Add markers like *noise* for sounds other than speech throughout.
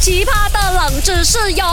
奇葩的冷知识哟！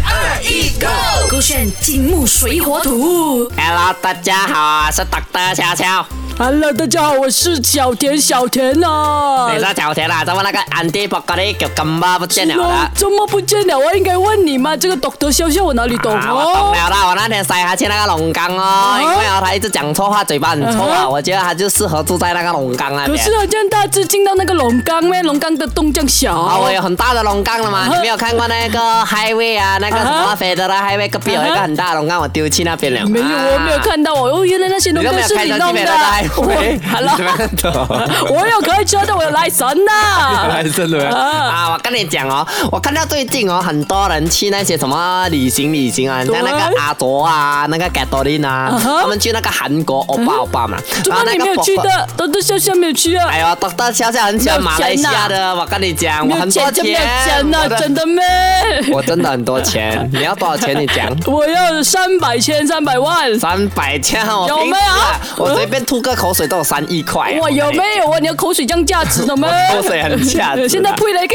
三二一，Go！勾选金木水火土。Hello，大家好，我是 Doctor 悄悄。Hello，大家好，我是小田，小田啊。你是小田啊，怎么那个安迪博格里叫根本不见了的？怎么不见了？我应该问你吗？这个 Doctor 笑笑，我哪里懂啊，我懂哦？了啦，我那天塞他去那个龙岗哦，因为哦他一直讲错话，嘴巴很臭啊，啊我觉得他就适合住在那个龙岗那边。可是啊，这样大只进到那个龙缸咩？龙缸的洞这样小。啊，我有很大的龙岗了吗？啊你没有看过那个 highway 啊？那个什么啊飞的的 highway 隔壁有一个很大的龙让，我丢去那边了。没有，我没有啊。看到哦。哦，原来那些龙都是你弄的？好了？我有开车的，我有来神呐。真的啊，啊，我跟你讲哦，我看到最近哦，很多人去那些什么旅行旅行啊，像那个对阿卓啊，那个 g a t o l i n 啊他们去那个韩国欧巴欧巴嘛，怎么你没有去？的？Doctor 笑笑没有去啊？哎呦，Doctor 笑笑很喜欢马来西亚的，我跟你讲，我很多钱就没有钱，钱呐，我的真的咩？我真的很多钱，*laughs* 你要多少钱？你讲。*laughs* 我要三百千三百万。三百千，哦有没有啊我随便吐个口水都有三亿块啊。*laughs* 哇，有没有啊？你的口水这样价值的吗？口水很价值啊现在配了一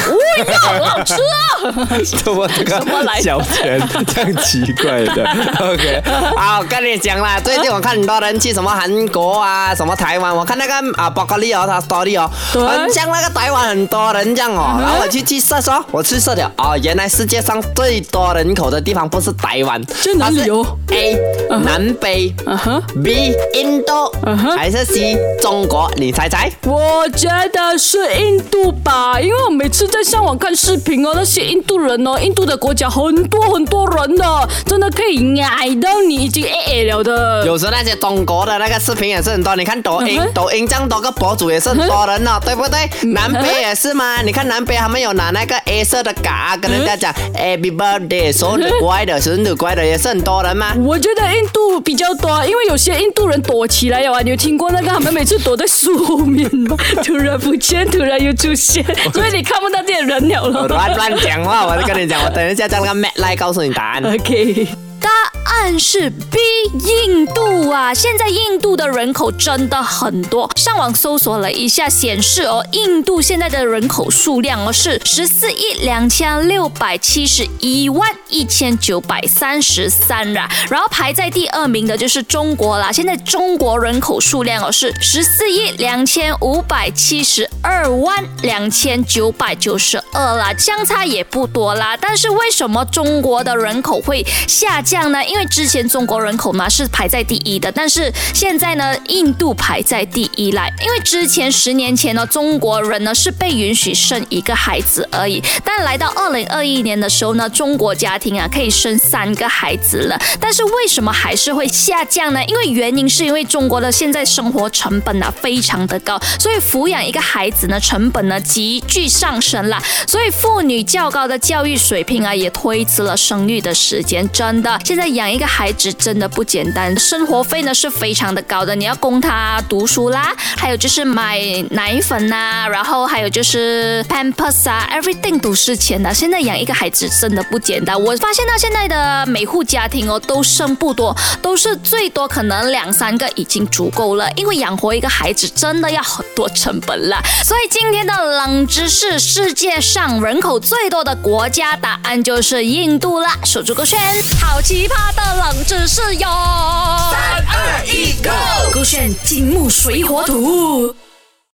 *laughs* 个，哦哟，好好吃啊！*laughs* 怎么这个小钱这样奇怪的？*laughs* OK，啊，我跟你讲啦，最近我看很多人去什么韩国啊，什么台湾，我看那个啊，包括利哦，他 story 哦，很像那个台湾很多人这样哦。然后我去去 search 哦，我去 search 了哦，原来世界上最多人口的地方不是台湾，是哪里哦？A 南非啊哈，，B 印度嗯哼还是 C 中国？你猜猜？我觉得是印度吧，因为我每次在上网看视频哦，那些印度人哦，印度的国家很多很多人的，真的可以矮到你已经 A 了的。有时候那些中国的那个视频也是很多，你看抖音嗯，抖音这样多个博主也是很多人哦，对不对？南北也是嘛，你看南北他们有拿那个 A 色的嘎跟人家讲 Happy Birthday，生日快乐，生日快乐，也是很多人嘛。我觉得印度比较多，因为有些印度人躲起来了啊，你有听过那个他们每次躲在树后面吗？*laughs* 突然不见，突然又出现，*laughs* 所以你看不到这些人了了。乱乱讲话，我就跟你讲，我等一下叫那个 Matt 来告诉你答案。OK，答案是 B，印度啊！现在印度的人口真的很多，上网搜索了一下，显示哦，印度现在的人口数量哦是十四亿两千六百七十一万一千九百三十三啦，然后排在第二名的就是中国啦，现在中国人口数量哦是十四亿两千五百七十二万两千九百九十二啦，相差也不多啦。但是为什么中国的人口会下降呢？因为之前中国人口嘛是排在第一的，但是现在呢，印度排在第一来。因为之前十年前呢，中国人呢是被允许生一个孩子而已，但来到二零二一年的时候呢，中国家庭啊可以生三个孩子了。但是为什么还是会下降呢？因为原因是因为中国的现在生活成本啊非常的高，所以抚养一个孩子呢成本呢急剧上升啦。所以妇女较高的教育水平啊，也推迟了生育的时间。真的，现在养一个孩子真的不简单，生活费呢是非常的高的，你要供他读书啦，还有就是买奶粉呐、然后还有就是 Pampers 啊，everything 都是钱的。现在养一个孩子真的不简单。我发现到现在的每户家庭哦，都生不多，都是最多可能两三个已经足够了，因为养活一个孩子真的要很多成本啦。*laughs* 所以今天的冷知识，世界上人口最多的国家，答案就是印度啦。守住个圈，好奇葩的冷知识哟！三二一，Go！勾选金木水火土。